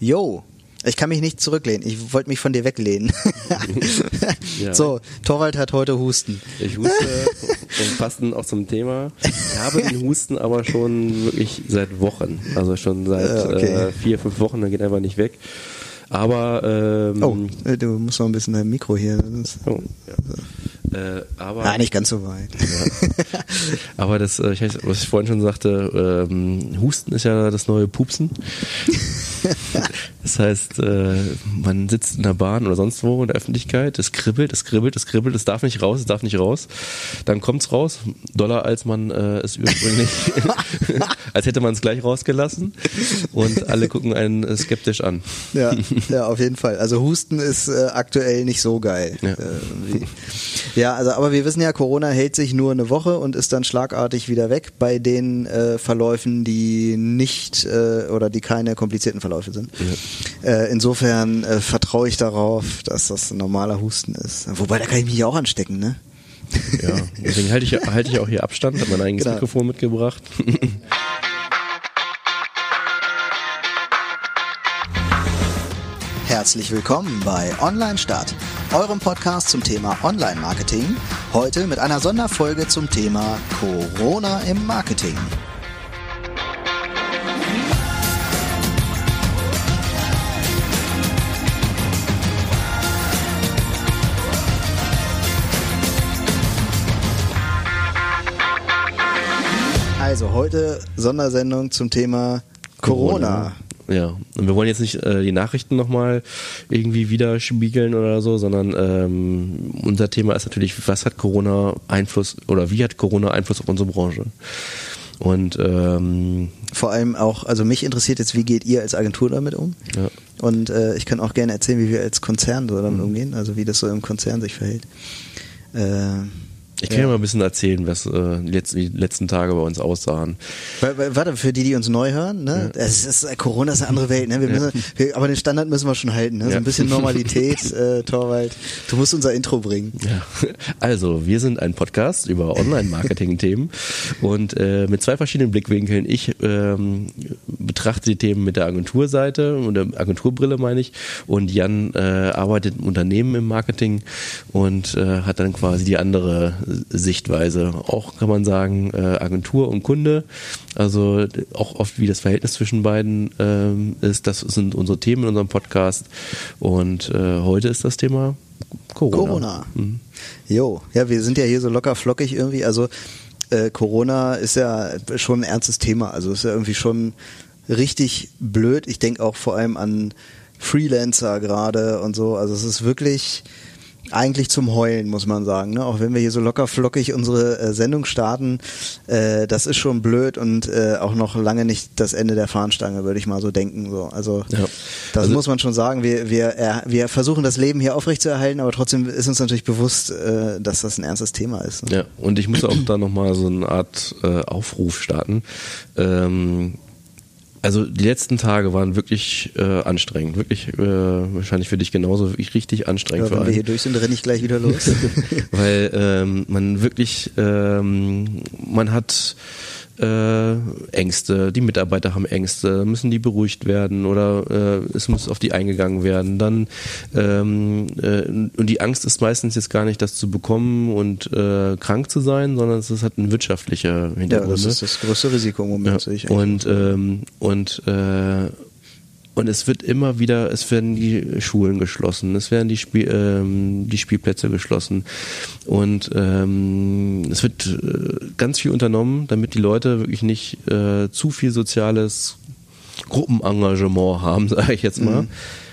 Yo, ich kann mich nicht zurücklehnen. Ich wollte mich von dir weglehnen. ja. So, Torwald hat heute Husten. Ich huste und passen auch zum Thema. Ich habe den Husten aber schon wirklich seit Wochen. Also schon seit okay. äh, vier, fünf Wochen, der geht einfach nicht weg. Aber ähm, oh, äh, du musst noch ein bisschen dein Mikro hier. Oh, ja. Äh, aber, Nein, nicht ganz so weit. Ja. aber das, äh, was ich vorhin schon sagte, ähm, Husten ist ja das neue Pupsen. das heißt, äh, man sitzt in der Bahn oder sonst wo in der Öffentlichkeit, es kribbelt, es kribbelt, es kribbelt, es darf nicht raus, es darf nicht raus. Dann kommt's raus, doller als man äh, es ursprünglich, als hätte man es gleich rausgelassen. Und alle gucken einen äh, skeptisch an. Ja, ja, auf jeden Fall. Also Husten ist äh, aktuell nicht so geil. Ja. Äh, ja, also aber wir wissen ja, Corona hält sich nur eine Woche und ist dann schlagartig wieder weg bei den äh, Verläufen, die nicht äh, oder die keine komplizierten Verläufe sind. Ja. Äh, insofern äh, vertraue ich darauf, dass das ein normaler Husten ist. Wobei, da kann ich mich auch anstecken, ne? Ja, deswegen halte ich, halte ich auch hier Abstand, habe mein eigenes genau. Mikrofon mitgebracht. Herzlich willkommen bei Online Start, eurem Podcast zum Thema Online Marketing. Heute mit einer Sonderfolge zum Thema Corona im Marketing. Also heute Sondersendung zum Thema Corona. Corona. Ja, und wir wollen jetzt nicht äh, die Nachrichten nochmal irgendwie widerspiegeln oder so, sondern ähm, unser Thema ist natürlich, was hat Corona Einfluss oder wie hat Corona Einfluss auf unsere Branche? Und ähm, vor allem auch, also mich interessiert jetzt, wie geht ihr als Agentur damit um? Ja. Und äh, ich kann auch gerne erzählen, wie wir als Konzern so damit mhm. umgehen, also wie das so im Konzern sich verhält. Äh, ich kann ja. mal ein bisschen erzählen, was äh, die, letzten, die letzten Tage bei uns aussahen. Warte, für die, die uns neu hören, ne? Ja. Es ist, Corona ist eine andere Welt, ne? Wir müssen, ja. wir, aber den Standard müssen wir schon halten, ne? So ein bisschen Normalität, äh, Torwald. Du musst unser Intro bringen. Ja. Also, wir sind ein Podcast über Online-Marketing-Themen und äh, mit zwei verschiedenen Blickwinkeln. Ich ähm, betrachte die Themen mit der Agenturseite und der Agenturbrille meine ich und Jan äh, arbeitet im Unternehmen im Marketing und äh, hat dann quasi die andere Sichtweise. Auch kann man sagen, äh, Agentur und Kunde, also auch oft wie das Verhältnis zwischen beiden ähm, ist. Das sind unsere Themen in unserem Podcast. Und äh, heute ist das Thema Corona. Corona. Mhm. Jo, ja, wir sind ja hier so locker flockig irgendwie. Also äh, Corona ist ja schon ein ernstes Thema. Also ist ja irgendwie schon richtig blöd. Ich denke auch vor allem an Freelancer gerade und so. Also es ist wirklich eigentlich zum Heulen, muss man sagen. Ne? Auch wenn wir hier so locker flockig unsere äh, Sendung starten, äh, das ist schon blöd und äh, auch noch lange nicht das Ende der Fahnenstange, würde ich mal so denken. So. Also ja. das also, muss man schon sagen. Wir, wir, äh, wir versuchen das Leben hier aufrechtzuerhalten, aber trotzdem ist uns natürlich bewusst, äh, dass das ein ernstes Thema ist. Ne? Ja, und ich muss auch da nochmal so eine Art äh, Aufruf starten. Ähm, also die letzten Tage waren wirklich äh, anstrengend, wirklich äh, wahrscheinlich für dich genauso wirklich richtig anstrengend. Ja, wenn wir hier durch sind, renne ich gleich wieder los. Weil ähm, man wirklich, ähm, man hat äh, Ängste, die Mitarbeiter haben Ängste, müssen die beruhigt werden oder äh, es muss auf die eingegangen werden. Dann ähm, äh, und die Angst ist meistens jetzt gar nicht, das zu bekommen und äh, krank zu sein, sondern es halt ein wirtschaftlicher Hintergrund. Ja, das ist das größte Risiko im Moment. Ja. Und ähm, und äh, und es wird immer wieder, es werden die Schulen geschlossen, es werden die, Spiel, ähm, die Spielplätze geschlossen und ähm, es wird äh, ganz viel unternommen, damit die Leute wirklich nicht äh, zu viel soziales Gruppenengagement haben, sage ich jetzt mal. Mhm.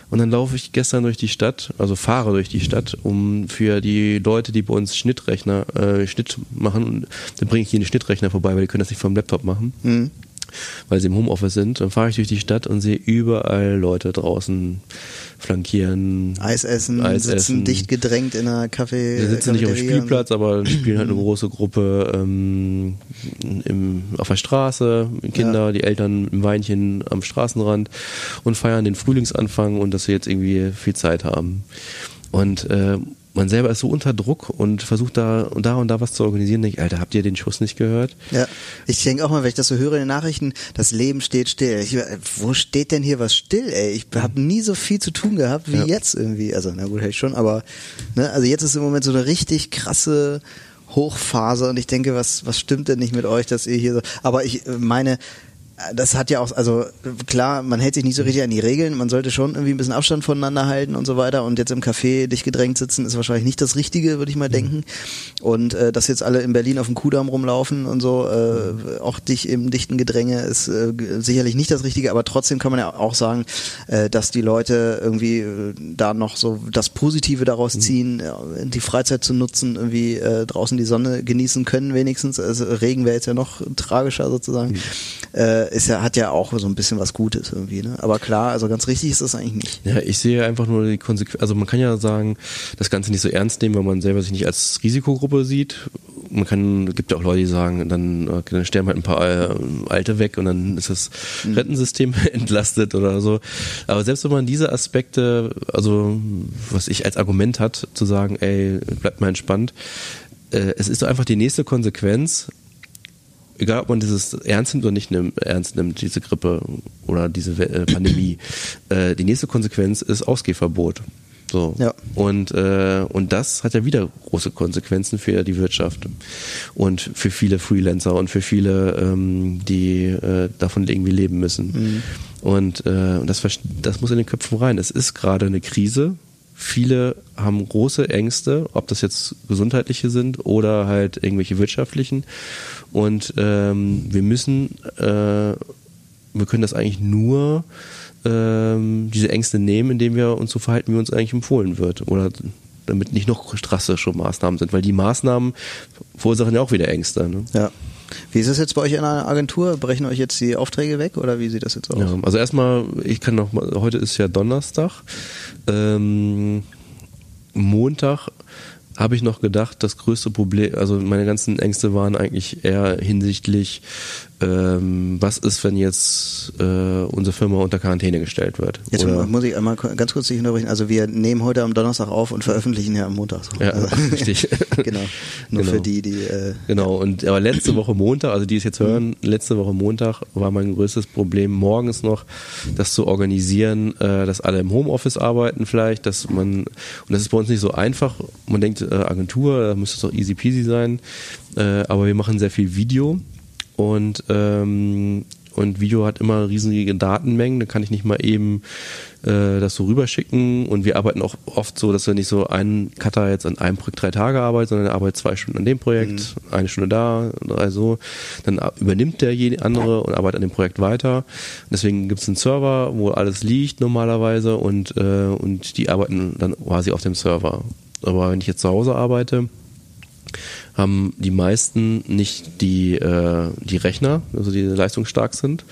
Und dann laufe ich gestern durch die Stadt, also fahre durch die Stadt, um für die Leute, die bei uns Schnittrechner, äh, Schnitt machen, dann bringe ich hier einen Schnittrechner vorbei, weil die können das nicht vom Laptop machen. Mhm weil sie im Homeoffice sind. Dann fahre ich durch die Stadt und sehe überall Leute draußen flankieren. Eis essen, Eis sitzen essen. dicht gedrängt in einer Kaffee. Wir sitzen nicht auf dem Spielplatz, aber spielen halt eine große Gruppe ähm, im, auf der Straße, Kinder, ja. die Eltern im Weinchen am Straßenrand und feiern den Frühlingsanfang und dass wir jetzt irgendwie viel Zeit haben. Und äh, man selber ist so unter Druck und versucht da und da und da was zu organisieren, denke ich, Alter, habt ihr den Schuss nicht gehört? Ja, ich denke auch mal, wenn ich das so höre in den Nachrichten, das Leben steht still. Ich, wo steht denn hier was still, ey? Ich habe nie so viel zu tun gehabt wie ja. jetzt irgendwie. Also, na gut, hätte ich schon, aber ne, also jetzt ist im Moment so eine richtig krasse Hochphase und ich denke, was, was stimmt denn nicht mit euch, dass ihr hier so, aber ich meine, das hat ja auch, also klar, man hält sich nicht so richtig an die Regeln, man sollte schon irgendwie ein bisschen Abstand voneinander halten und so weiter und jetzt im Café dich gedrängt sitzen ist wahrscheinlich nicht das Richtige, würde ich mal denken. Und äh, dass jetzt alle in Berlin auf dem Kudamm rumlaufen und so, äh, auch dich im dichten Gedränge ist äh, sicherlich nicht das Richtige, aber trotzdem kann man ja auch sagen, äh, dass die Leute irgendwie äh, da noch so das Positive daraus mhm. ziehen, äh, die Freizeit zu nutzen, irgendwie äh, draußen die Sonne genießen können wenigstens. Also Regen wäre jetzt ja noch tragischer sozusagen. Mhm. Äh, ist ja, hat ja auch so ein bisschen was Gutes irgendwie, ne? Aber klar, also ganz richtig ist das eigentlich nicht. Ja, ich sehe einfach nur die Konsequenz, also man kann ja sagen, das Ganze nicht so ernst nehmen, wenn man selber sich nicht als Risikogruppe sieht. Man kann, gibt ja auch Leute, die sagen, dann, dann sterben halt ein paar äh, Alte weg und dann ist das mhm. Rentensystem entlastet oder so. Aber selbst wenn man diese Aspekte, also was ich als Argument hat, zu sagen, ey, bleibt mal entspannt, äh, es ist doch einfach die nächste Konsequenz, egal ob man dieses ernst nimmt oder nicht nimmt, ernst nimmt, diese Grippe oder diese äh, Pandemie, äh, die nächste Konsequenz ist Ausgehverbot. So. Ja. Und, äh, und das hat ja wieder große Konsequenzen für die Wirtschaft und für viele Freelancer und für viele, ähm, die äh, davon irgendwie leben müssen. Mhm. Und äh, das, das muss in den Köpfen rein. Es ist gerade eine Krise, Viele haben große Ängste, ob das jetzt gesundheitliche sind oder halt irgendwelche wirtschaftlichen. Und ähm, wir müssen, äh, wir können das eigentlich nur ähm, diese Ängste nehmen, indem wir uns so verhalten, wie uns eigentlich empfohlen wird. Oder damit nicht noch drastische Maßnahmen sind, weil die Maßnahmen verursachen ja auch wieder Ängste. Ne? Ja. Wie ist es jetzt bei euch in einer Agentur? Brechen euch jetzt die Aufträge weg oder wie sieht das jetzt aus? Ja, also erstmal, ich kann noch mal, heute ist ja Donnerstag. Ähm, Montag habe ich noch gedacht, das größte Problem, also meine ganzen Ängste waren eigentlich eher hinsichtlich ähm, was ist, wenn jetzt äh, unsere Firma unter Quarantäne gestellt wird? Jetzt Oder muss ich einmal ganz kurz dich unterbrechen. Also wir nehmen heute am Donnerstag auf und veröffentlichen ja am Montag. Ja, also, richtig. genau. Nur genau. für die, die. Äh, genau. Und aber letzte Woche Montag, also die es jetzt hören, letzte Woche Montag war mein größtes Problem morgens noch, das zu organisieren, äh, dass alle im Homeoffice arbeiten vielleicht, dass man und das ist bei uns nicht so einfach. Man denkt äh, Agentur, da müsste es doch easy peasy sein, äh, aber wir machen sehr viel Video und ähm, und Video hat immer riesige Datenmengen, da kann ich nicht mal eben äh, das so rüberschicken und wir arbeiten auch oft so, dass wir nicht so einen Cutter jetzt an einem Projekt drei Tage arbeitet, sondern er arbeitet zwei Stunden an dem Projekt, mhm. eine Stunde da, drei so, dann übernimmt der jede andere und arbeitet an dem Projekt weiter. Deswegen gibt es einen Server, wo alles liegt normalerweise und, äh, und die arbeiten dann quasi auf dem Server. Aber wenn ich jetzt zu Hause arbeite, haben die meisten nicht die, äh, die Rechner, also die leistungsstark sind.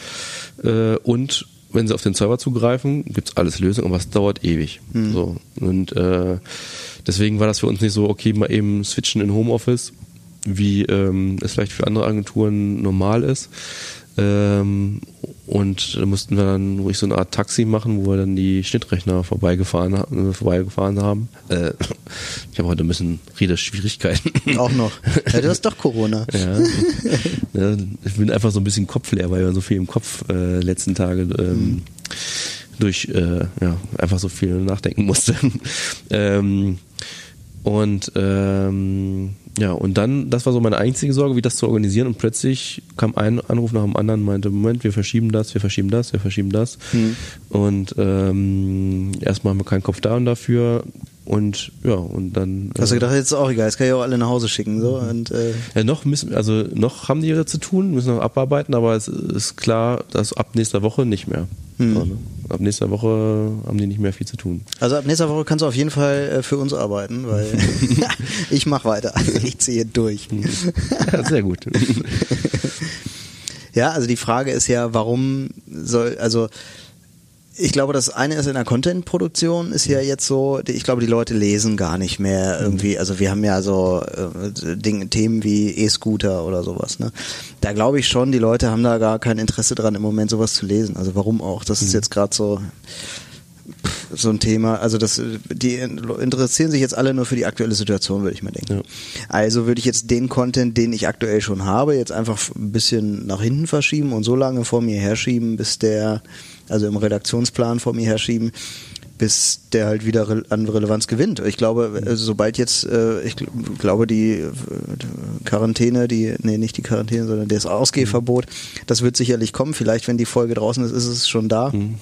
Äh, und wenn sie auf den Server zugreifen, gibt es alles Lösungen, aber es dauert ewig. Mhm. So. Und äh, deswegen war das für uns nicht so, okay, mal eben switchen in Homeoffice, wie ähm, es vielleicht für andere Agenturen normal ist. Ähm, und da mussten wir dann ruhig so eine Art Taxi machen, wo wir dann die Schnittrechner vorbeigefahren, äh, vorbeigefahren haben. Äh, ich habe heute ein bisschen Redeschwierigkeiten. Auch noch. Ja, du hast doch Corona. ja. Ich bin einfach so ein bisschen kopfleer, weil wir so viel im Kopf äh, letzten Tage ähm, mhm. durch äh, ja, einfach so viel nachdenken musste. ähm, und ähm, ja, und dann, das war so meine einzige Sorge, wie das zu organisieren. Und plötzlich kam ein Anruf nach dem anderen, meinte, Moment, wir verschieben das, wir verschieben das, wir verschieben das. Mhm. Und ähm, erstmal haben wir keinen Kopf da und dafür. Und ja, und dann. Hast du äh, gedacht, jetzt ist auch egal, jetzt kann ich auch alle nach Hause schicken. So, und, äh ja, noch müssen, also noch haben die ihre zu tun, müssen noch abarbeiten, aber es ist klar, dass ab nächster Woche nicht mehr. Hm. So, ne? Ab nächster Woche haben die nicht mehr viel zu tun. Also ab nächster Woche kannst du auf jeden Fall äh, für uns arbeiten, weil ich mache weiter. Ich ziehe durch. ja, sehr gut. ja, also die Frage ist ja, warum soll, also ich glaube, das eine ist in der Content-Produktion ist ja jetzt so, ich glaube, die Leute lesen gar nicht mehr irgendwie, also wir haben ja so äh, Dinge, Themen wie E-Scooter oder sowas, ne? Da glaube ich schon, die Leute haben da gar kein Interesse dran, im Moment sowas zu lesen. Also warum auch? Das ist mhm. jetzt gerade so so ein Thema. Also das, die interessieren sich jetzt alle nur für die aktuelle Situation, würde ich mal denken. Ja. Also würde ich jetzt den Content, den ich aktuell schon habe, jetzt einfach ein bisschen nach hinten verschieben und so lange vor mir herschieben, bis der, also im Redaktionsplan vor mir herschieben, bis der halt wieder an Relevanz gewinnt. Ich glaube, äh, sobald jetzt, äh, ich glaube, die äh, Quarantäne, die, nee, nicht die Quarantäne, sondern das Ausgehverbot, das wird sicherlich kommen. Vielleicht, wenn die Folge draußen ist, ist es schon da. Mhm.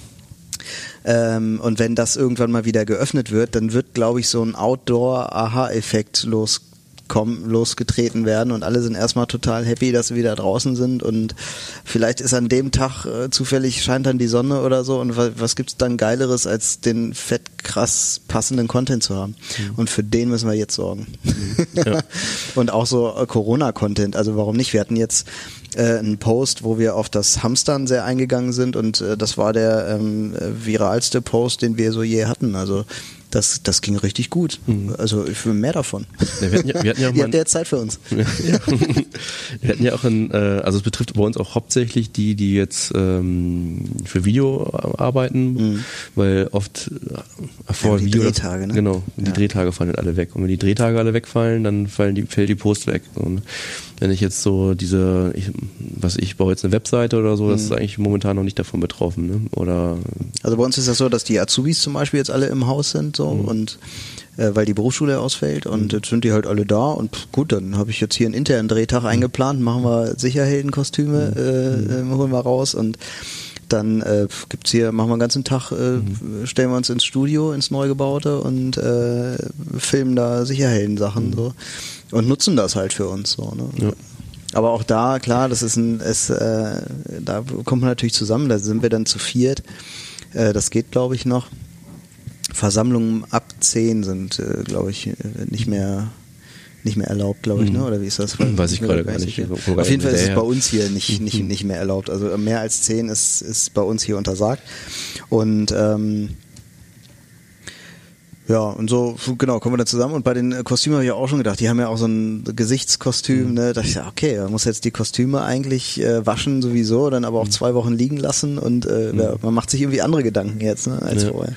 Ähm, und wenn das irgendwann mal wieder geöffnet wird, dann wird, glaube ich, so ein Outdoor-Aha-Effekt los kommen, losgetreten werden und alle sind erstmal total happy, dass sie wieder draußen sind und vielleicht ist an dem Tag äh, zufällig scheint dann die Sonne oder so und was, was gibt's dann geileres als den fett krass passenden Content zu haben mhm. und für den müssen wir jetzt sorgen. Mhm. Ja. und auch so äh, Corona-Content, also warum nicht? Wir hatten jetzt äh, einen Post, wo wir auf das Hamstern sehr eingegangen sind und äh, das war der ähm, viralste Post, den wir so je hatten. Also das, das ging richtig gut. Mhm. Also ich will mehr davon. Ja, wir hatten ja, wir hatten ja auch Ihr habt ja Zeit für uns. Ja. wir hatten ja auch ein, äh, also es betrifft bei uns auch hauptsächlich die, die jetzt ähm, für Video arbeiten, mhm. weil oft äh, vor ja, die Video, Drehtage, ne? Genau, die Drehtage fallen halt alle weg. Und wenn die Drehtage alle wegfallen, dann fallen die, fällt die Post weg. Und wenn ich jetzt so diese, ich, was ich baue jetzt eine Webseite oder so, mhm. das ist eigentlich momentan noch nicht davon betroffen. Ne? Oder also bei uns ist das so, dass die Azubis zum Beispiel jetzt alle im Haus sind so mhm. und äh, weil die Berufsschule ausfällt und mhm. jetzt sind die halt alle da und pff, gut, dann habe ich jetzt hier einen internen Drehtag mhm. eingeplant, machen wir Sicherheldenkostüme, mhm. äh, äh, holen wir raus und dann äh, gibt's hier, machen wir den ganzen Tag, äh, mhm. stellen wir uns ins Studio, ins Neugebaute und äh, filmen da Sicherhelden-Sachen mhm. so und nutzen das halt für uns so. Ne? Ja. Aber auch da, klar, das ist ein, es, äh, da kommt man natürlich zusammen, da sind wir dann zu viert. Äh, das geht, glaube ich, noch. Versammlungen ab zehn sind, äh, glaube ich, äh, nicht mehr nicht mehr erlaubt, glaube ich, ne? Mhm. Oder wie ist das? Weiß ich gerade gar nicht. Auf jeden Fall ist es bei uns hier nicht, nicht, nicht mehr erlaubt. Also mehr als zehn ist, ist bei uns hier untersagt. Und ähm, ja, und so, genau, kommen wir da zusammen. Und bei den äh, Kostümen habe ich auch schon gedacht, die haben ja auch so ein Gesichtskostüm, mhm. ne? Da dachte ich, ja, okay, man muss jetzt die Kostüme eigentlich äh, waschen sowieso, dann aber auch mhm. zwei Wochen liegen lassen und äh, mhm. man macht sich irgendwie andere Gedanken jetzt, ne, als ja. vorher.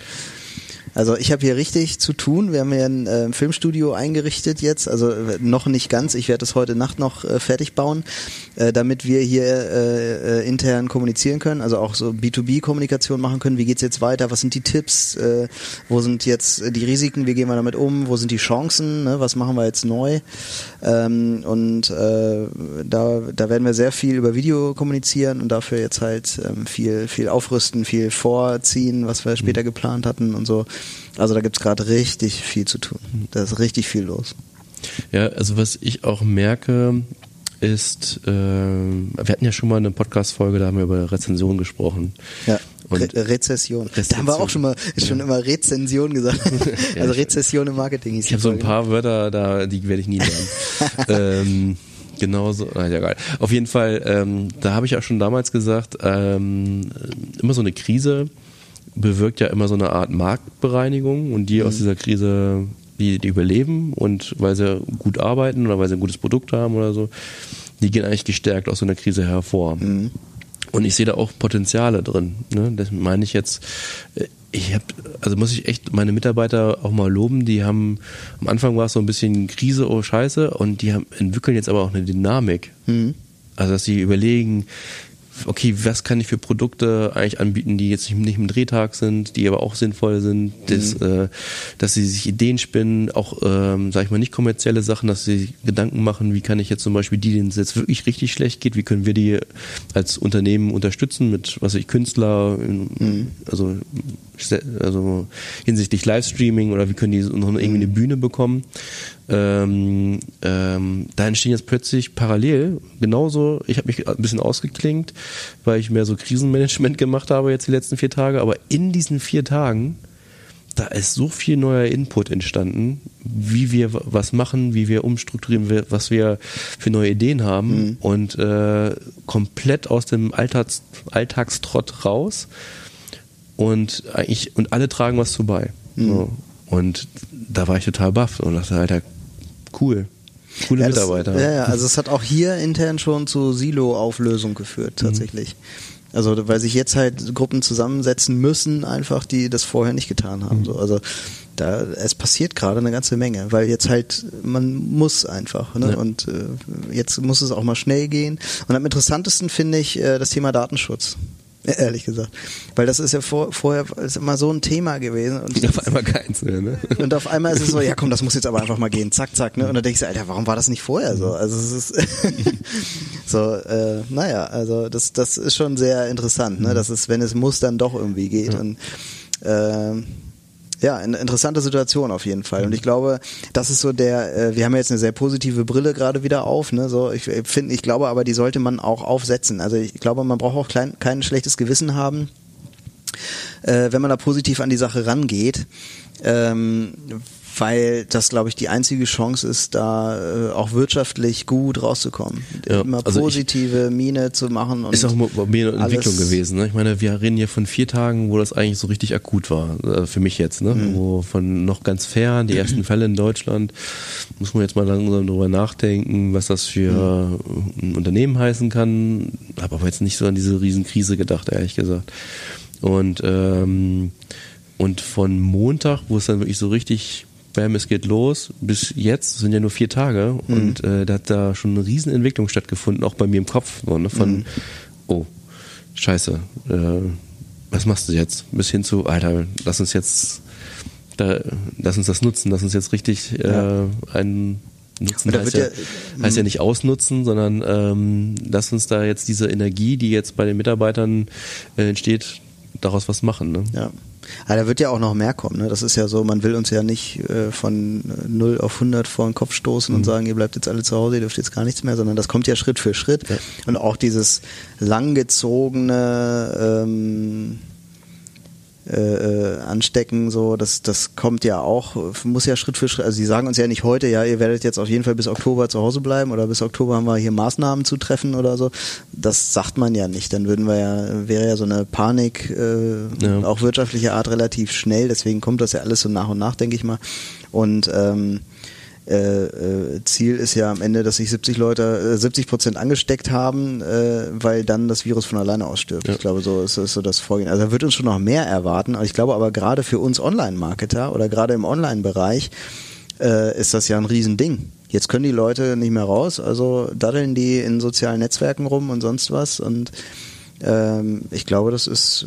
Also ich habe hier richtig zu tun. Wir haben hier ein äh, Filmstudio eingerichtet jetzt, also äh, noch nicht ganz. Ich werde es heute Nacht noch äh, fertig bauen, äh, damit wir hier äh, äh, intern kommunizieren können, also auch so B2B-Kommunikation machen können. Wie geht's jetzt weiter? Was sind die Tipps? Äh, wo sind jetzt die Risiken? Wie gehen wir damit um? Wo sind die Chancen? Ne? Was machen wir jetzt neu? Ähm, und da, da werden wir sehr viel über Video kommunizieren und dafür jetzt halt ähm, viel, viel aufrüsten, viel vorziehen, was wir später mhm. geplant hatten und so. Also da gibt es gerade richtig viel zu tun. Da ist richtig viel los. Ja, also was ich auch merke, ist, äh, wir hatten ja schon mal eine Podcast-Folge, da haben wir über Rezension gesprochen. Ja. Re Rezession. Rezession. Da haben wir auch schon mal schon immer Rezension gesagt. also Rezession im Marketing hieß Ich habe so ein paar Wörter da, die werde ich nie lernen. ähm, Genauso, na, ja, geil. Auf jeden Fall, ähm, da habe ich auch schon damals gesagt, ähm, immer so eine Krise bewirkt ja immer so eine Art Marktbereinigung und die mhm. aus dieser Krise, die, die überleben und weil sie gut arbeiten oder weil sie ein gutes Produkt haben oder so, die gehen eigentlich gestärkt aus so einer Krise hervor. Mhm. Und ich sehe da auch Potenziale drin. Ne? Das meine ich jetzt, äh, ich habe, also muss ich echt meine Mitarbeiter auch mal loben, die haben, am Anfang war es so ein bisschen Krise, oh Scheiße, und die haben, entwickeln jetzt aber auch eine Dynamik. Mhm. Also dass sie überlegen, okay, was kann ich für Produkte eigentlich anbieten, die jetzt nicht im Drehtag sind, die aber auch sinnvoll sind, das, mhm. äh, dass sie sich Ideen spinnen, auch, ähm, sag ich mal, nicht kommerzielle Sachen, dass sie Gedanken machen, wie kann ich jetzt zum Beispiel die, denen es jetzt wirklich richtig schlecht geht, wie können wir die als Unternehmen unterstützen mit, was ich, Künstler, mhm. also, also hinsichtlich Livestreaming oder wie können die noch irgendwie eine Bühne bekommen ähm, ähm, da entstehen jetzt plötzlich parallel genauso, ich habe mich ein bisschen ausgeklingt, weil ich mehr so Krisenmanagement gemacht habe jetzt die letzten vier Tage, aber in diesen vier Tagen, da ist so viel neuer Input entstanden, wie wir was machen, wie wir umstrukturieren, was wir für neue Ideen haben mhm. und äh, komplett aus dem Alltags Alltagstrott raus und eigentlich und alle tragen was zu bei. Mhm. So. Und da war ich total baff und dachte, Alter, Cool. Coole ja, Mitarbeiter. Das, ja, ja, also es hat auch hier intern schon zu Silo-Auflösung geführt, mhm. tatsächlich. Mhm. Also weil sich jetzt halt Gruppen zusammensetzen müssen, einfach, die das vorher nicht getan haben. Mhm. So, also da es passiert gerade eine ganze Menge, weil jetzt halt man muss einfach ne? Ja. und äh, jetzt muss es auch mal schnell gehen. Und am interessantesten finde ich äh, das Thema Datenschutz. Ehrlich gesagt. Weil das ist ja vor, vorher ist immer so ein Thema gewesen. Und auf einmal keins mehr, ne? Und auf einmal ist es so, ja komm, das muss jetzt aber einfach mal gehen, zack, zack, ne? Und dann denkst du, Alter, warum war das nicht vorher so? Also es ist so, äh, naja, also das, das ist schon sehr interessant, ne? Dass es, wenn es muss, dann doch irgendwie geht. Ja. Und äh, ja, eine interessante Situation auf jeden Fall. Und ich glaube, das ist so der, äh, wir haben jetzt eine sehr positive Brille gerade wieder auf, ne? So, ich finde, ich glaube aber, die sollte man auch aufsetzen. Also ich glaube, man braucht auch klein, kein schlechtes Gewissen haben, äh, wenn man da positiv an die Sache rangeht. Ähm, weil das, glaube ich, die einzige Chance ist, da äh, auch wirtschaftlich gut rauszukommen. Ja, Immer also positive ich, Miene zu machen. Und ist auch mir eine Entwicklung gewesen. Ne? Ich meine, wir reden hier von vier Tagen, wo das eigentlich so richtig akut war, äh, für mich jetzt. Ne? Mhm. Wo von noch ganz fern, die ersten Fälle in Deutschland, muss man jetzt mal langsam darüber nachdenken, was das für mhm. ein Unternehmen heißen kann. Habe aber jetzt nicht so an diese Riesenkrise gedacht, ehrlich gesagt. Und ähm, und von Montag, wo es dann wirklich so richtig bam, es geht los, bis jetzt sind ja nur vier Tage mhm. und äh, da hat da schon eine Riesenentwicklung stattgefunden, auch bei mir im Kopf, so, ne, von, mhm. oh, scheiße, äh, was machst du jetzt? Bis hin zu, Alter, lass uns jetzt, da, lass uns das nutzen, lass uns jetzt richtig äh, ja. einen Nutzen heißt ja, ja, heißt ja nicht ausnutzen, sondern ähm, lass uns da jetzt diese Energie, die jetzt bei den Mitarbeitern äh, entsteht, daraus was machen. Ne? Ja. Aber da wird ja auch noch mehr kommen. Ne? Das ist ja so, man will uns ja nicht äh, von 0 auf 100 vor den Kopf stoßen mhm. und sagen, ihr bleibt jetzt alle zu Hause, ihr dürft jetzt gar nichts mehr, sondern das kommt ja Schritt für Schritt. Ja. Und auch dieses langgezogene ähm, äh, äh, anstecken, so, das, das kommt ja auch, muss ja Schritt für Schritt, also sie sagen uns ja nicht heute, ja, ihr werdet jetzt auf jeden Fall bis Oktober zu Hause bleiben oder bis Oktober haben wir hier Maßnahmen zu treffen oder so. Das sagt man ja nicht. Dann würden wir ja, wäre ja so eine Panik, äh, ja. auch wirtschaftlicher Art relativ schnell, deswegen kommt das ja alles so nach und nach, denke ich mal. Und ähm, äh, äh, Ziel ist ja am Ende, dass sich 70 Leute, äh, 70 Prozent angesteckt haben, äh, weil dann das Virus von alleine ausstirbt. Ja. Ich glaube, so ist, ist so das Vorgehen. Also da wird uns schon noch mehr erwarten. Ich glaube aber gerade für uns Online-Marketer oder gerade im Online-Bereich äh, ist das ja ein Riesending. Jetzt können die Leute nicht mehr raus, also daddeln die in sozialen Netzwerken rum und sonst was und ähm, ich glaube, das ist,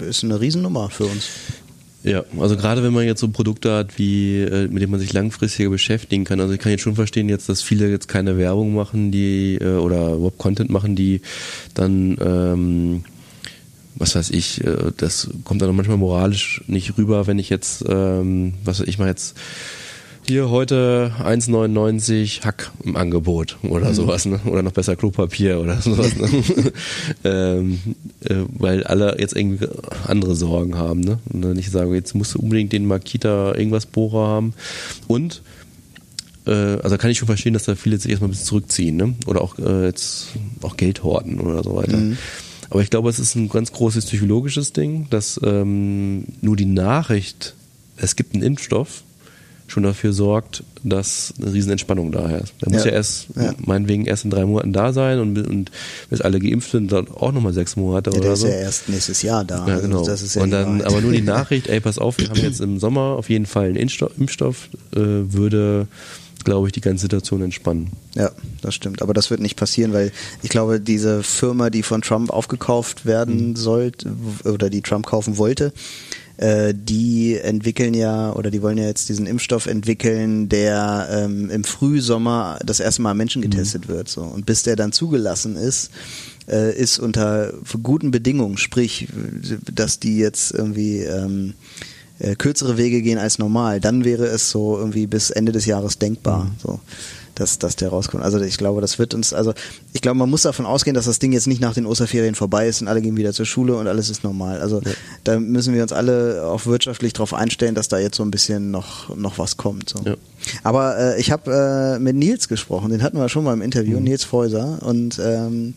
ist eine Riesennummer für uns. Ja, also gerade wenn man jetzt so Produkte hat, wie äh, mit denen man sich langfristiger beschäftigen kann. Also ich kann jetzt schon verstehen jetzt, dass viele jetzt keine Werbung machen, die äh, oder überhaupt Content machen, die dann ähm, was weiß ich, äh, das kommt dann manchmal moralisch nicht rüber, wenn ich jetzt, ähm, was weiß ich, mal jetzt hier heute 1,99 Hack im Angebot oder mhm. sowas, ne? Oder noch besser Klopapier oder sowas, ne? ähm, äh, weil alle jetzt irgendwie andere Sorgen haben, ne? Und dann nicht sagen, jetzt musst du unbedingt den Makita irgendwas Bohrer haben. Und äh, also kann ich schon verstehen, dass da viele sich erstmal ein bisschen zurückziehen, ne? Oder auch äh, jetzt auch Geld horten oder so weiter. Mhm. Aber ich glaube, es ist ein ganz großes psychologisches Ding, dass ähm, nur die Nachricht, es gibt einen Impfstoff, schon dafür sorgt, dass eine riesen Entspannung da ist. Der muss ja erst, ja. meinetwegen, erst in drei Monaten da sein und, und bis alle geimpft sind, dann auch nochmal sechs Monate ja, oder der so. ist ja erst nächstes Jahr da. Ja, genau. Also und dann, aber nur die Nachricht, ey, pass auf, wir haben jetzt im Sommer auf jeden Fall einen Impfstoff, äh, würde glaube ich, die ganze Situation entspannen. Ja, das stimmt. Aber das wird nicht passieren, weil ich glaube, diese Firma, die von Trump aufgekauft werden mhm. sollte oder die Trump kaufen wollte, äh, die entwickeln ja oder die wollen ja jetzt diesen Impfstoff entwickeln, der ähm, im Frühsommer das erste Mal Menschen getestet mhm. wird. So. Und bis der dann zugelassen ist, äh, ist unter guten Bedingungen, sprich, dass die jetzt irgendwie ähm, äh, kürzere Wege gehen als normal, dann wäre es so irgendwie bis Ende des Jahres denkbar. Mhm. So dass, dass der rauskommt. Also ich glaube, das wird uns, also ich glaube, man muss davon ausgehen, dass das Ding jetzt nicht nach den Osterferien vorbei ist und alle gehen wieder zur Schule und alles ist normal. Also ja. da müssen wir uns alle auch wirtschaftlich darauf einstellen, dass da jetzt so ein bisschen noch, noch was kommt. So. Ja. Aber äh, ich habe äh, mit Nils gesprochen, den hatten wir schon mal im Interview, mhm. Nils Feuser, und ähm,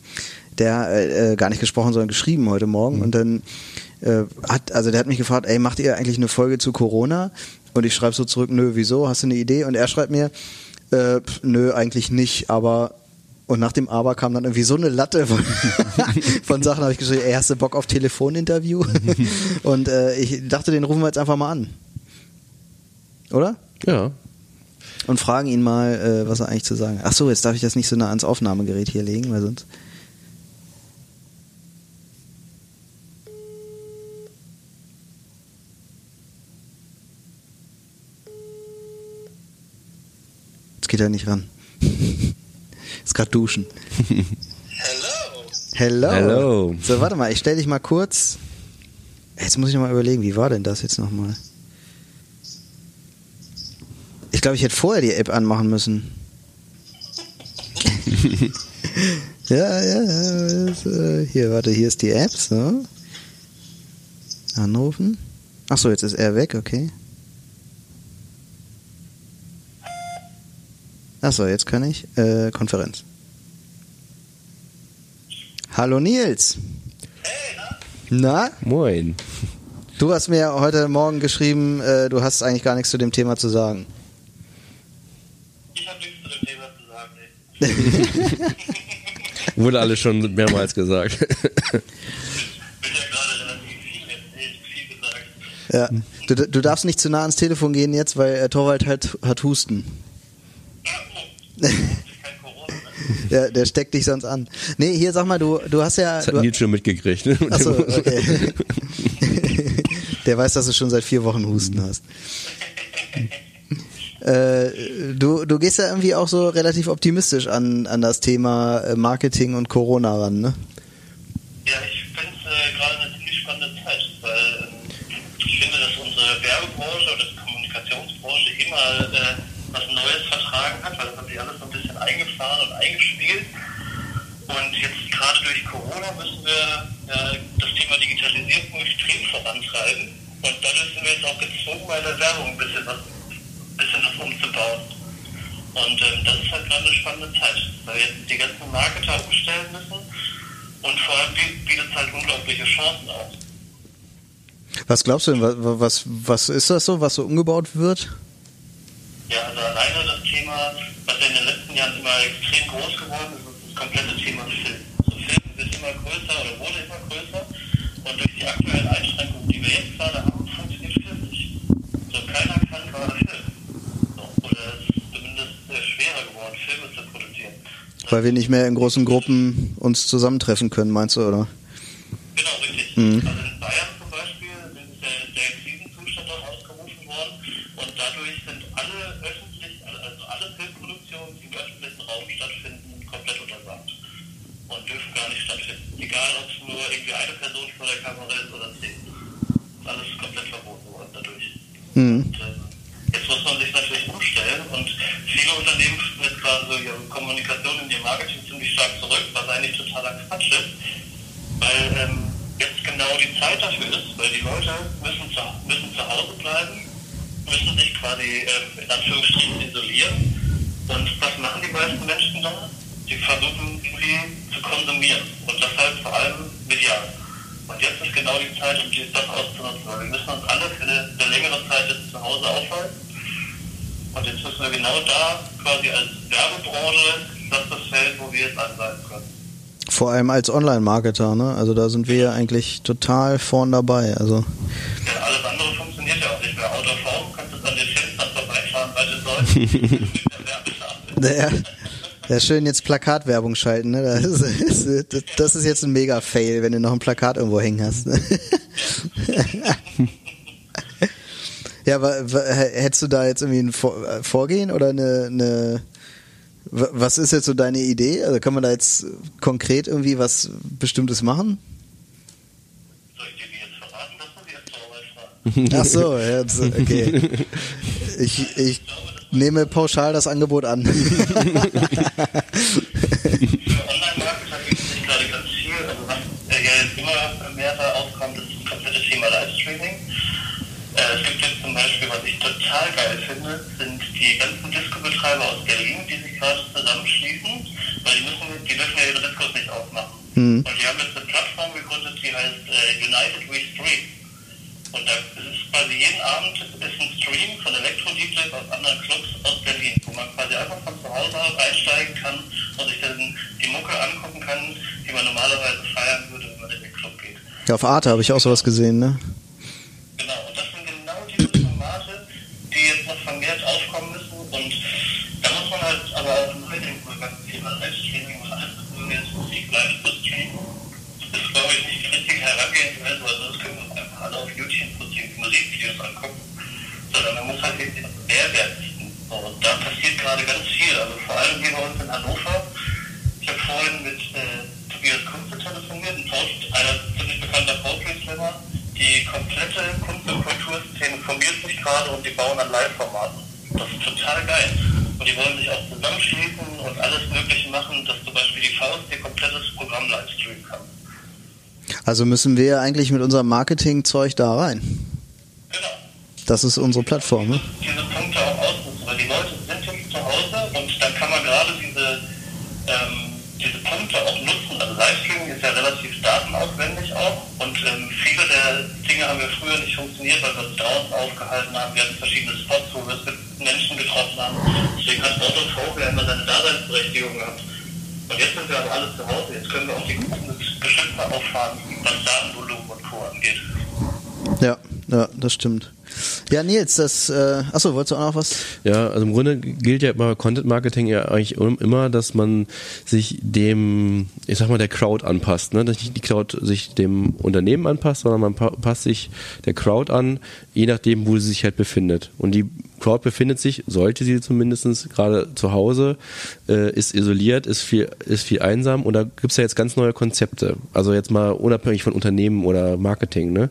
der äh, äh gar nicht gesprochen, sondern geschrieben heute Morgen. Mhm. Und dann äh, hat, also der hat mich gefragt, ey, macht ihr eigentlich eine Folge zu Corona? Und ich schreibe so zurück, nö, wieso? Hast du eine Idee? Und er schreibt mir, äh, nö, eigentlich nicht, aber Und nach dem Aber kam dann irgendwie so eine Latte von, von Sachen, habe ich geschrieben, ey, hast du Bock auf Telefoninterview? Und äh, ich dachte, den rufen wir jetzt einfach mal an. Oder? Ja. Und fragen ihn mal, äh, was er eigentlich zu sagen hat. Ach so, jetzt darf ich das nicht so nah ans Aufnahmegerät hier legen, weil sonst... geht er nicht ran. Ist gerade duschen. Hello. Hello. Hello. So, warte mal, ich stell dich mal kurz. Jetzt muss ich noch mal überlegen, wie war denn das jetzt nochmal? Ich glaube, ich hätte vorher die App anmachen müssen. ja, ja, ja. Äh, hier, warte, hier ist die App, so. Anrufen. Ach so, jetzt ist er weg, okay. Ach so, jetzt kann ich. Äh, Konferenz. Hallo Nils. Na? Moin. Du hast mir heute Morgen geschrieben, äh, du hast eigentlich gar nichts zu dem Thema zu sagen. Ich habe nichts zu dem Thema zu sagen. Nee. Wurde alles schon mehrmals gesagt. Bin ja gerade relativ viel erzählt, viel gesagt. Ja. Du, du darfst nicht zu nah ans Telefon gehen jetzt, weil äh, Torwald hat, hat Husten. Ah, oh. Das ist kein Corona. Ne? Der, der steckt dich sonst an. Nee, hier sag mal, du, du hast ja. Das hat Nils schon mitgekriegt. Ne? achso, okay. Der weiß, dass du schon seit vier Wochen Husten hast. Äh, du, du gehst ja irgendwie auch so relativ optimistisch an, an das Thema äh, Marketing und Corona ran, ne? Ja, ich finde es äh, gerade eine ziemlich spannende Zeit, weil ähm, ich finde, dass unsere Werbebranche oder die Kommunikationsbranche immer äh, was Neues vertragen hat, weil das hat sich alles so ein bisschen eingefahren und eingespielt. Und jetzt gerade durch Corona müssen wir äh, das Thema Digitalisierung extrem vorantreiben. Und dadurch sind wir jetzt auch gezwungen, bei der Werbung ein bisschen was, ein bisschen was umzubauen. Und ähm, das ist halt gerade eine spannende Zeit, weil wir jetzt die ganzen Marketer umstellen müssen und vor allem bie- bietet es halt unglaubliche Chancen auf. Was glaubst du denn, was, was, was ist das so, was so umgebaut wird? Ja, also alleine das Thema, was ja in den letzten Jahren immer extrem groß geworden ist, ist das komplette Thema Film. Immer größer oder wurde immer größer und durch die aktuellen Einschränkungen, die wir jetzt gerade haben, funktioniert Film nicht. So keiner kann gerade filmen. So, oder es ist zumindest äh, schwerer geworden, Filme zu produzieren. Weil wir nicht mehr in großen Gruppen uns zusammentreffen können, meinst du, oder? Genau, richtig. Mhm. Also in Bayern zum Beispiel sind der, der Krisenzustand dort ausgerufen worden und dadurch sind alle öffentlich, also alle Filmproduktionen, die im öffentlichen Raum stattfinden, komplett untersagt und dürfen gar nicht stattfinden. Egal, ob es nur irgendwie eine Person vor der Kamera ist oder zehn. Ist alles komplett verboten worden dadurch. Mhm. Jetzt muss man sich natürlich umstellen und viele Unternehmen führen so ihre Kommunikation und ihr Marketing ziemlich stark zurück, was eigentlich totaler Quatsch ist, weil ähm, jetzt genau die Zeit dafür ist, weil die Leute müssen zu, müssen zu Hause bleiben, müssen sich quasi ähm, in Anführungsstrichen isolieren und was machen die meisten Menschen dann? Die versuchen irgendwie zu konsumieren und das halt vor allem medial. Und jetzt ist genau die Zeit, um die- das auszunutzen, weil wir müssen uns alle für eine, eine längere Zeit jetzt zu Hause aufhalten. Und jetzt müssen wir genau da quasi als Werbebranche, das ist das Feld, wo wir jetzt angreifen können. Vor allem als Online-Marketer, ne? Also da sind wir ja eigentlich total vorn dabei. Also Ja, alles andere funktioniert ja auch nicht mehr. Out of home kannst du an den Fenstern vorbeifahren, weil du sollst. mit der Werbeschafe. Ja, ja, schön jetzt Plakatwerbung schalten, ne? Das ist, das, ist jetzt ein Mega-Fail, wenn du noch ein Plakat irgendwo hängen hast. Ne? Ja, aber hättest du da jetzt irgendwie ein äh, Vorgehen oder eine, eine was ist jetzt so deine Idee? Also kann man da jetzt konkret irgendwie was Bestimmtes machen? Soll ich dir die jetzt verraten? Das muss ich jetzt. Ach so, jetzt, okay. Ich, ich nehme pauschal das Angebot an. Für Online-Marketer gibt es sich gerade ganz viel. Also was ja jetzt immer mehr da aufkommt, ist das komplette Thema Livestreaming. Es gibt jetzt zum Beispiel, was ich total geil finde, sind die ganzen Disco-Betreiber aus Berlin, die sich gerade zusammenschließen, weil die müssen, die dürfen ja ihre Discos nicht aufmachen. Mhm. Und die haben jetzt eine Plattform gegründet, die heißt äh, United We Stream. Und da ist quasi jeden Abend ist ein Stream von Elektro-DJs aus anderen Clubs aus Berlin, wo man quasi einfach von zu Hause aus einsteigen kann und sich dann die Mucke angucken kann, die man normalerweise feiern würde, wenn man in den Club geht. Ja, auf Arte habe ich auch sowas gesehen, ne? Genau, und das sind genau diese Formate, die jetzt noch vermehrt aufkommen müssen und da muss man halt aber auch im heutigen ganzen Thema Livestreaming und alles, was jetzt Musik live zu streamen, ist glaube ich nicht die richtige Herangehensweise, also das können wir uns einfach alle auf YouTube Musikvideos angucken, sondern man muss halt eben den Mehrwert bieten. So, und da passiert gerade ganz viel, also vor allem hier bei uns in Hannover. Ich habe vorhin mit äh, Tobias Kunze telefoniert, ein Post, einer ziemlich bekannter Poetry Slammer. Die komplette Kunst- und Kulturszene formiert sich gerade und die bauen an Live-Formaten. Das ist total geil. Und die wollen sich auch zusammenschließen und alles Mögliche machen, dass zum Beispiel die Faust ihr komplettes Programm live streamen kann. Also müssen wir eigentlich mit unserem Marketing-Zeug da rein. Genau. Das ist unsere Plattform, ne? Diese Punkte auch ausnutzen, weil die Leute sind jetzt zu Hause und dann kann man gerade diese, ähm, diese Punkte auch nutzen. Also Livestreaming ist ja relativ datenaufwendig auch und ähm, viele der Dinge haben ja früher nicht funktioniert, weil wir uns draußen aufgehalten haben. Wir hatten verschiedene Spots, wo wir Menschen getroffen haben. Deswegen hat Auto ja immer seine Daseinsberechtigung gehabt. Und jetzt sind wir aber alle zu Hause. Jetzt können wir auch die guten Geschütze auffahren, was Datenvolumen und Co. angeht. Ja, ja, das stimmt. Ja, Nils, das, äh, achso, wolltest du auch noch was? Ja, also im Grunde gilt ja bei Content Marketing ja eigentlich immer, dass man sich dem, ich sag mal, der Crowd anpasst, ne? Dass nicht die Crowd sich dem Unternehmen anpasst, sondern man passt sich der Crowd an, je nachdem, wo sie sich halt befindet. Und die Crowd befindet sich, sollte sie zumindest gerade zu Hause, äh, ist isoliert, ist viel, ist viel einsam und da gibt's ja jetzt ganz neue Konzepte. Also jetzt mal unabhängig von Unternehmen oder Marketing, ne?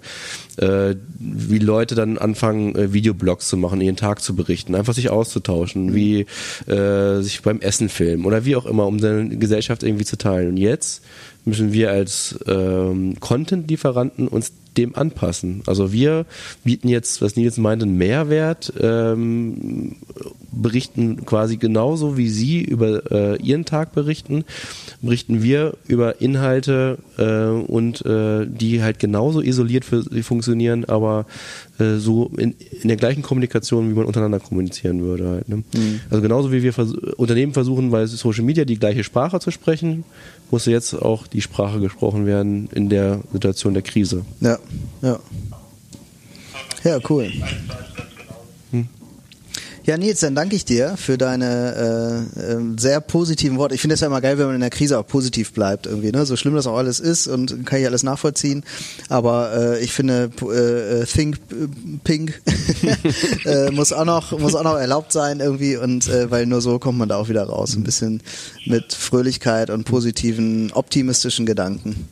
Äh, wie Leute dann anfangen, äh, Videoblogs zu machen, ihren Tag zu berichten, einfach sich auszutauschen, wie äh, sich beim Essen filmen oder wie auch immer, um seine Gesellschaft irgendwie zu teilen. Und jetzt müssen wir als ähm, Content-Lieferanten uns dem anpassen. Also wir bieten jetzt, was Nils meinte, einen Mehrwert, ähm, berichten quasi genauso wie Sie über äh, Ihren Tag berichten, berichten wir über Inhalte äh, und äh, die halt genauso isoliert für sie funktionieren, aber äh, so in, in der gleichen Kommunikation, wie man untereinander kommunizieren würde. Halt, ne? mhm. Also genauso wie wir vers Unternehmen versuchen, bei Social Media die gleiche Sprache zu sprechen, muss jetzt auch die Sprache gesprochen werden in der Situation der Krise. Ja, ja. Ja, cool. Ja, Nils, dann danke ich dir für deine äh, äh, sehr positiven Worte. Ich finde es ja immer geil, wenn man in der Krise auch positiv bleibt irgendwie. Ne? So schlimm das auch alles ist und kann ich alles nachvollziehen. Aber äh, ich finde, äh, Think Pink äh, muss auch noch muss auch noch erlaubt sein irgendwie und äh, weil nur so kommt man da auch wieder raus. Ein bisschen mit Fröhlichkeit und positiven, optimistischen Gedanken.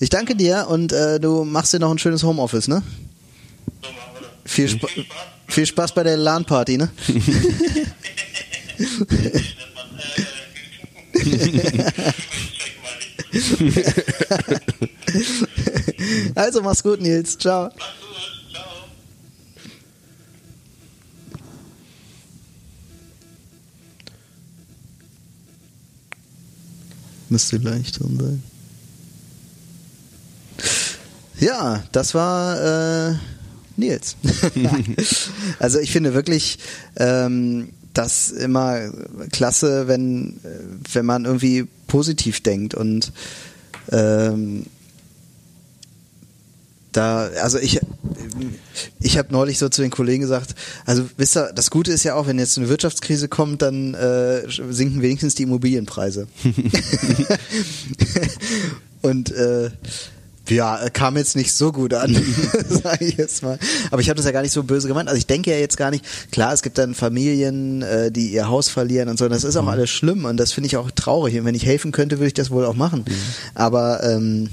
Ich danke dir und äh, du machst dir noch ein schönes Homeoffice, ne? Viel, Sp viel Spaß bei der LAN-Party, ne? also mach's gut, Nils. Ciao. Müsste gleich drin sein. Ja, das war äh, Nils. also ich finde wirklich ähm, das immer klasse, wenn, wenn man irgendwie positiv denkt und ähm, da, also ich, ich habe neulich so zu den Kollegen gesagt, also wisst ihr, das Gute ist ja auch, wenn jetzt eine Wirtschaftskrise kommt, dann äh, sinken wenigstens die Immobilienpreise. und äh, ja, kam jetzt nicht so gut an, sage ich jetzt mal. Aber ich habe das ja gar nicht so böse gemeint. Also ich denke ja jetzt gar nicht, klar, es gibt dann Familien, äh, die ihr Haus verlieren und so. Und das ist auch mhm. alles schlimm und das finde ich auch traurig. Und wenn ich helfen könnte, würde ich das wohl auch machen. Mhm. Aber ähm,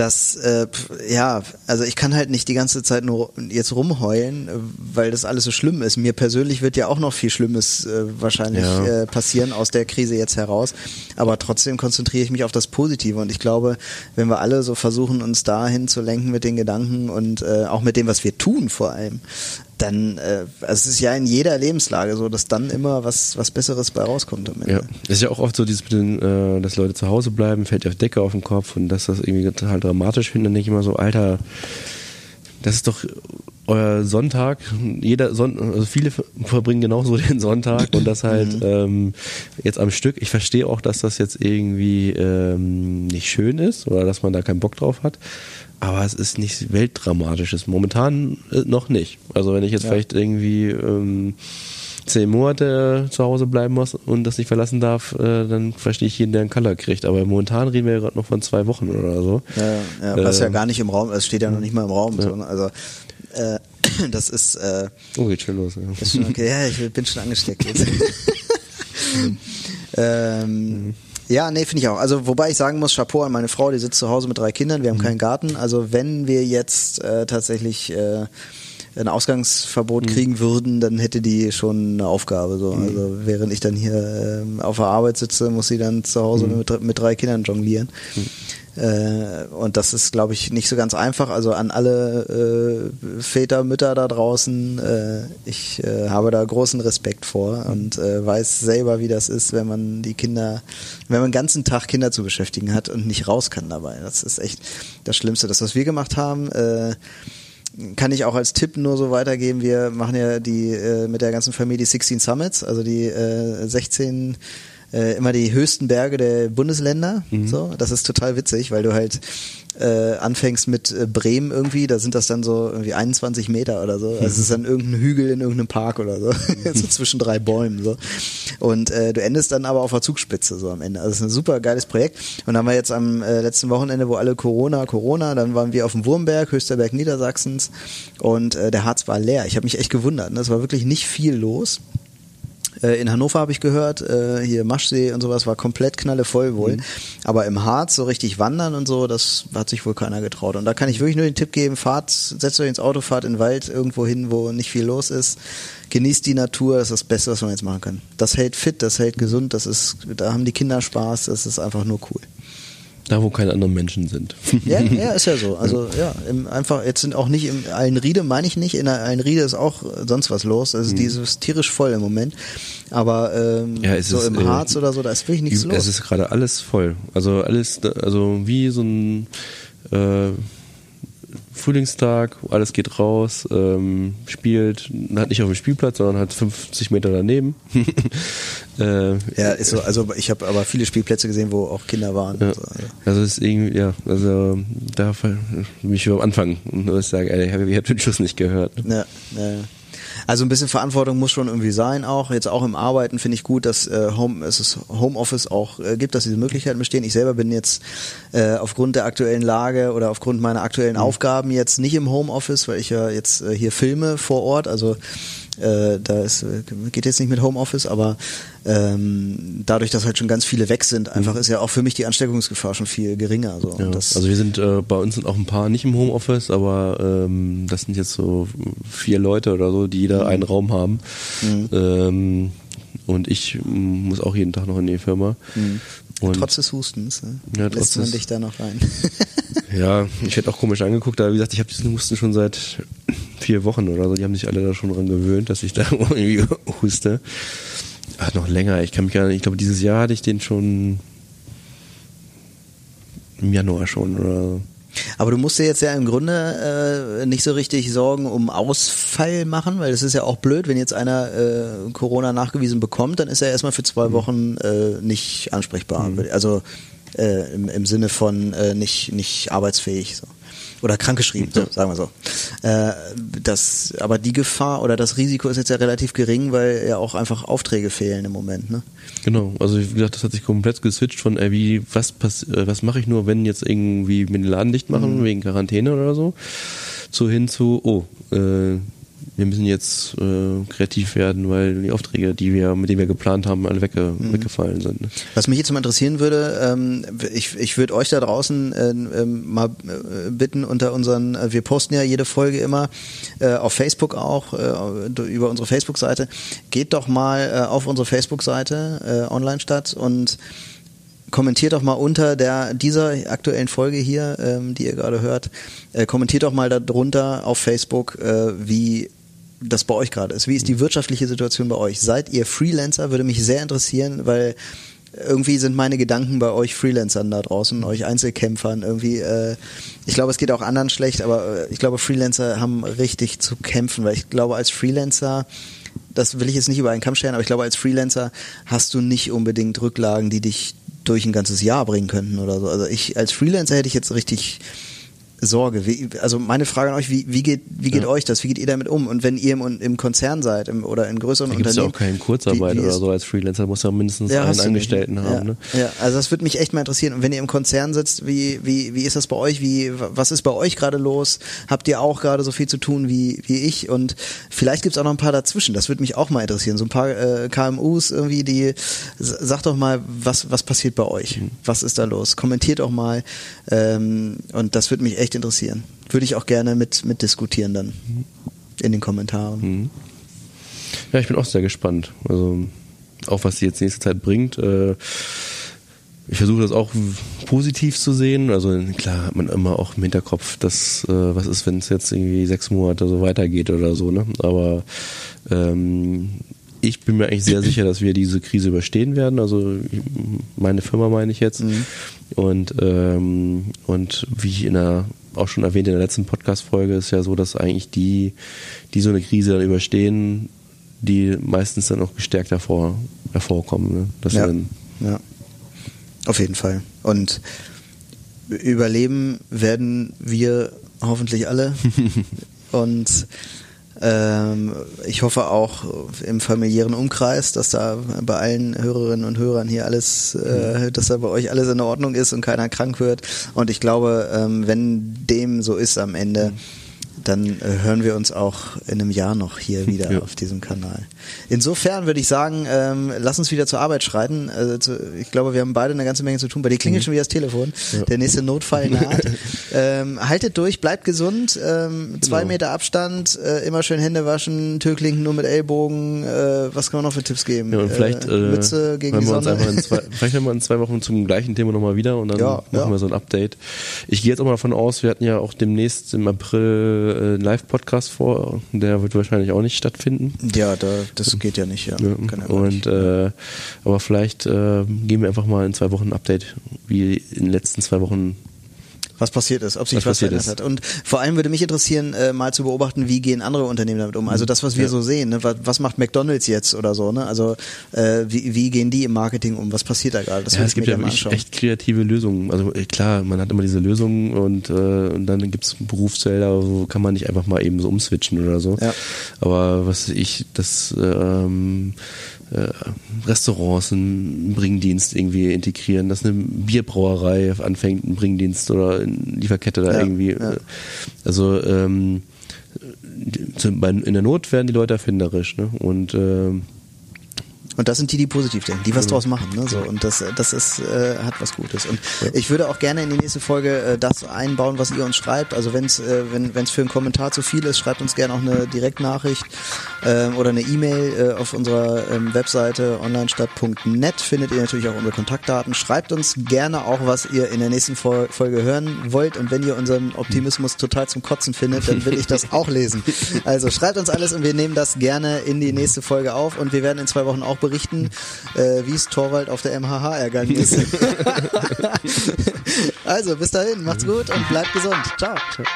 dass, äh, ja, also ich kann halt nicht die ganze Zeit nur jetzt rumheulen, weil das alles so schlimm ist. Mir persönlich wird ja auch noch viel Schlimmes äh, wahrscheinlich ja. äh, passieren aus der Krise jetzt heraus. Aber trotzdem konzentriere ich mich auf das Positive. Und ich glaube, wenn wir alle so versuchen, uns dahin zu lenken mit den Gedanken und äh, auch mit dem, was wir tun vor allem, dann, äh, also es ist ja in jeder Lebenslage so, dass dann immer was, was Besseres bei rauskommt am Ende. Ja, es ist ja auch oft so, dieses mit den, äh, dass Leute zu Hause bleiben, fällt auf Decke auf den Kopf und dass das irgendwie total dramatisch finden, dann denke ich immer so, Alter, das ist doch euer Sonntag, jeder Son also viele verbringen genauso den Sonntag und das halt mhm. ähm, jetzt am Stück. Ich verstehe auch, dass das jetzt irgendwie ähm, nicht schön ist oder dass man da keinen Bock drauf hat. Aber es ist nichts Weltdramatisches. Momentan äh, noch nicht. Also wenn ich jetzt ja. vielleicht irgendwie ähm, zehn Monate zu Hause bleiben muss und das nicht verlassen darf, äh, dann verstehe ich jeden, der einen Color kriegt. Aber momentan reden wir ja gerade noch von zwei Wochen oder so. Ja, ja was äh, ja gar nicht im Raum, es steht ja noch nicht mal im Raum. Ja. So, ne? also äh, das ist. Äh, oh, geht schon los. Ja, schon okay. ja ich bin schon angesteckt jetzt. ähm, mhm. Ja, nee, finde ich auch. Also wobei ich sagen muss, Chapeau an meine Frau, die sitzt zu Hause mit drei Kindern, wir haben mhm. keinen Garten. Also wenn wir jetzt äh, tatsächlich äh, ein Ausgangsverbot mhm. kriegen würden, dann hätte die schon eine Aufgabe. So. Mhm. Also während ich dann hier äh, auf der Arbeit sitze, muss sie dann zu Hause mhm. mit, mit drei Kindern jonglieren. Äh, und das ist, glaube ich, nicht so ganz einfach. Also an alle äh, Väter, Mütter da draußen, äh, ich äh, habe da großen Respekt vor und äh, weiß selber, wie das ist, wenn man die Kinder, wenn man den ganzen Tag Kinder zu beschäftigen hat und nicht raus kann dabei. Das ist echt das Schlimmste. Das, was wir gemacht haben, kann ich auch als Tipp nur so weitergeben. Wir machen ja die äh, mit der ganzen Familie 16 Summits, also die äh, 16 äh, immer die höchsten Berge der Bundesländer. Mhm. So, das ist total witzig, weil du halt äh, anfängst mit äh, Bremen irgendwie, da sind das dann so irgendwie 21 Meter oder so. Also es ist dann irgendein Hügel in irgendeinem Park oder so, so zwischen drei Bäumen so. Und äh, du endest dann aber auf der Zugspitze so am Ende. Also es ist ein super geiles Projekt. Und dann haben wir jetzt am äh, letzten Wochenende, wo alle Corona, Corona, dann waren wir auf dem Wurmberg, höchster Berg Niedersachsens und äh, der Harz war leer. Ich habe mich echt gewundert. Ne? Es war wirklich nicht viel los. Äh, in Hannover habe ich gehört, äh, hier Maschsee und sowas war komplett knallevoll wohl. Mhm. Aber im Harz so richtig wandern und so, das hat sich wohl keiner getraut. Und da kann ich wirklich nur den Tipp geben, fahrt, setzt euch ins Auto, fahrt in den Wald irgendwo hin, wo nicht viel los ist. Genießt die Natur, das ist das Beste, was man jetzt machen kann. Das hält fit, das hält gesund, das ist, da haben die Kinder Spaß, das ist einfach nur cool. Da, wo keine anderen Menschen sind. Ja, ja, ist ja so. Also ja, im, einfach, jetzt sind auch nicht im Allenriede, meine ich nicht, in Allenriede ist auch sonst was los. Also mhm. dieses tierisch voll im Moment. Aber ähm, ja, so ist, im Harz äh, oder so, da ist wirklich nichts los. Es ist gerade alles voll. Also alles, also wie so ein äh, Frühlingstag, alles geht raus, ähm, spielt, hat nicht auf dem Spielplatz, sondern hat 50 Meter daneben. äh, ja, ist so, also ich habe aber viele Spielplätze gesehen, wo auch Kinder waren. Ja. So, also. also ist irgendwie, ja, also da bin ich am Anfang und muss sagen, ey, ich habe den Schuss nicht gehört. Ja, ja, ja. Also ein bisschen Verantwortung muss schon irgendwie sein auch. Jetzt auch im Arbeiten finde ich gut, dass äh, Home, es ist Homeoffice auch äh, gibt, dass diese Möglichkeiten bestehen. Ich selber bin jetzt äh, aufgrund der aktuellen Lage oder aufgrund meiner aktuellen mhm. Aufgaben jetzt nicht im Homeoffice, weil ich ja jetzt äh, hier filme vor Ort. Also äh, da ist, geht jetzt nicht mit Homeoffice, aber ähm, dadurch, dass halt schon ganz viele weg sind, einfach mhm. ist ja auch für mich die Ansteckungsgefahr schon viel geringer. So. Ja, also wir sind, äh, bei uns sind auch ein paar nicht im Homeoffice, aber ähm, das sind jetzt so vier Leute oder so, die jeder mhm. einen Raum haben. Mhm. Ähm, und ich muss auch jeden Tag noch in die Firma. Mhm. Und trotz des Hustens, ne? ja, lässt man dich da noch rein. ja, ich hätte auch komisch angeguckt, aber wie gesagt, ich habe diesen Husten schon seit vier Wochen oder so. Die haben sich alle da schon dran gewöhnt, dass ich da irgendwie huste. Ach, noch länger. Ich kann mich gar nicht, ich glaube, dieses Jahr hatte ich den schon im Januar schon oder so. Aber du musst dir jetzt ja im Grunde äh, nicht so richtig Sorgen um Ausfall machen, weil es ist ja auch blöd, wenn jetzt einer äh, Corona nachgewiesen bekommt, dann ist er erstmal für zwei mhm. Wochen äh, nicht ansprechbar. Mhm. Also äh, im, im Sinne von äh, nicht, nicht arbeitsfähig. So oder krankgeschrieben, so, sagen wir so. Äh, das, aber die Gefahr oder das Risiko ist jetzt ja relativ gering, weil ja auch einfach Aufträge fehlen im Moment. Ne? Genau, also wie gesagt, das hat sich komplett geswitcht von, äh, wie, was, pass äh, was mache ich nur, wenn jetzt irgendwie mit den Laden dicht machen, mhm. wegen Quarantäne oder so, zu hin zu, oh, äh, wir müssen jetzt äh, kreativ werden, weil die Aufträge, die wir, mit denen wir geplant haben, alle wegge mhm. weggefallen sind. Ne? Was mich jetzt mal interessieren würde, ähm, ich, ich würde euch da draußen äh, äh, mal bitten unter unseren, äh, wir posten ja jede Folge immer äh, auf Facebook auch, äh, über unsere Facebook-Seite. Geht doch mal auf unsere Facebook-Seite online statt und kommentiert doch mal unter der dieser aktuellen Folge hier, ähm, die ihr gerade hört, äh, kommentiert doch mal darunter auf Facebook, äh, wie das bei euch gerade ist. Wie ist die wirtschaftliche Situation bei euch? Seid ihr Freelancer? Würde mich sehr interessieren, weil irgendwie sind meine Gedanken bei euch Freelancern da draußen, euch Einzelkämpfern irgendwie. Äh, ich glaube, es geht auch anderen schlecht, aber äh, ich glaube, Freelancer haben richtig zu kämpfen, weil ich glaube, als Freelancer das will ich jetzt nicht über einen Kamm scheren, aber ich glaube, als Freelancer hast du nicht unbedingt Rücklagen, die dich durch ein ganzes Jahr bringen könnten oder so. Also ich als Freelancer hätte ich jetzt richtig Sorge. Wie, also meine Frage an euch, wie, wie geht, wie geht ja. euch das? Wie geht ihr damit um? Und wenn ihr im, im Konzern seid im, oder in größeren da gibt's Unternehmen. gibt ja auch keine Kurzarbeit wie, wie oder so als Freelancer, muss ja mindestens ja, einen Angestellten haben. Ja. Ne? ja, also das würde mich echt mal interessieren. Und wenn ihr im Konzern sitzt, wie, wie, wie ist das bei euch? Wie, was ist bei euch gerade los? Habt ihr auch gerade so viel zu tun wie, wie ich? Und vielleicht gibt's auch noch ein paar dazwischen. Das würde mich auch mal interessieren. So ein paar äh, KMUs irgendwie, die sagt doch mal, was, was passiert bei euch? Mhm. Was ist da los? Kommentiert auch mal. Ähm, und das würde mich echt interessieren würde ich auch gerne mit, mit diskutieren dann in den Kommentaren. Mhm. Ja, ich bin auch sehr gespannt. Also auch was sie jetzt nächste Zeit bringt. Äh, ich versuche das auch positiv zu sehen. Also klar hat man immer auch im Hinterkopf, dass äh, was ist, wenn es jetzt irgendwie sechs Monate so weitergeht oder so. Ne? Aber ähm, ich bin mir eigentlich sehr sicher, dass wir diese Krise überstehen werden. Also meine Firma meine ich jetzt. Mhm. Und ähm, und wie ich in der auch schon erwähnt in der letzten Podcast-Folge, ist ja so, dass eigentlich die, die so eine Krise dann überstehen, die meistens dann auch gestärkt hervor, hervorkommen. Ne? Das ja, dann ja, auf jeden Fall. Und überleben werden wir hoffentlich alle. Und ich hoffe auch im familiären Umkreis, dass da bei allen Hörerinnen und Hörern hier alles, äh, mhm. dass da bei euch alles in Ordnung ist und keiner krank wird. Und ich glaube, ähm, wenn dem so ist am Ende, mhm dann äh, hören wir uns auch in einem Jahr noch hier wieder ja. auf diesem Kanal. Insofern würde ich sagen, ähm, lass uns wieder zur Arbeit schreiten. Also zu, ich glaube, wir haben beide eine ganze Menge zu tun. Bei dir klingelt mhm. schon wieder das Telefon. Ja. Der nächste Notfall naht. ähm, haltet durch, bleibt gesund. Ähm, genau. Zwei Meter Abstand, äh, immer schön Hände waschen, Türklinken nur mit Ellbogen. Äh, was kann man noch für Tipps geben? Ja, und vielleicht äh, Mütze gegen die Sonne. Zwei, vielleicht haben wir in zwei Wochen zum gleichen Thema nochmal wieder und dann ja, machen wir so ein Update. Ich gehe jetzt auch mal davon aus, wir hatten ja auch demnächst im April äh, Live-Podcast vor. Der wird wahrscheinlich auch nicht stattfinden. Ja, da, das geht ja nicht. Ja. ja. Und nicht. Äh, aber vielleicht äh, geben wir einfach mal in zwei Wochen ein Update, wie in den letzten zwei Wochen was passiert ist, ob sich was, was verändert ist. hat. Und vor allem würde mich interessieren, äh, mal zu beobachten, wie gehen andere Unternehmen damit um. Also das, was wir ja. so sehen, ne? was, was, macht McDonalds jetzt oder so, ne? Also äh, wie, wie gehen die im Marketing um? Was passiert da gerade? Das ja, es gibt ja echt kreative Lösungen. Also äh, klar, man hat immer diese Lösungen und, äh, und dann gibt's Berufsfelder, wo kann man nicht einfach mal eben so umswitchen oder so. Ja. Aber was ich, das ähm, äh, Restaurants einen Bringdienst irgendwie integrieren, dass eine Bierbrauerei anfängt, einen Bringdienst oder eine Lieferkette da ja, irgendwie. Ja. Äh, also ähm, in der Not werden die Leute erfinderisch. Ne? Und ähm, und das sind die, die positiv denken, die was draus machen. Ne? So, und das, das ist, äh, hat was Gutes. Und ja. ich würde auch gerne in die nächste Folge äh, das einbauen, was ihr uns schreibt. Also wenn's, äh, wenn es für einen Kommentar zu viel ist, schreibt uns gerne auch eine Direktnachricht äh, oder eine E-Mail äh, auf unserer ähm, Webseite onlinestadt.net. Findet ihr natürlich auch unsere Kontaktdaten. Schreibt uns gerne auch, was ihr in der nächsten Folge hören wollt. Und wenn ihr unseren Optimismus total zum Kotzen findet, dann will ich das auch lesen. Also schreibt uns alles und wir nehmen das gerne in die nächste Folge auf. Und wir werden in zwei Wochen auch berichten, berichten, äh, wie es Torwald auf der MHH ergangen ist. also, bis dahin, macht's gut und bleibt gesund. Ciao. Ciao.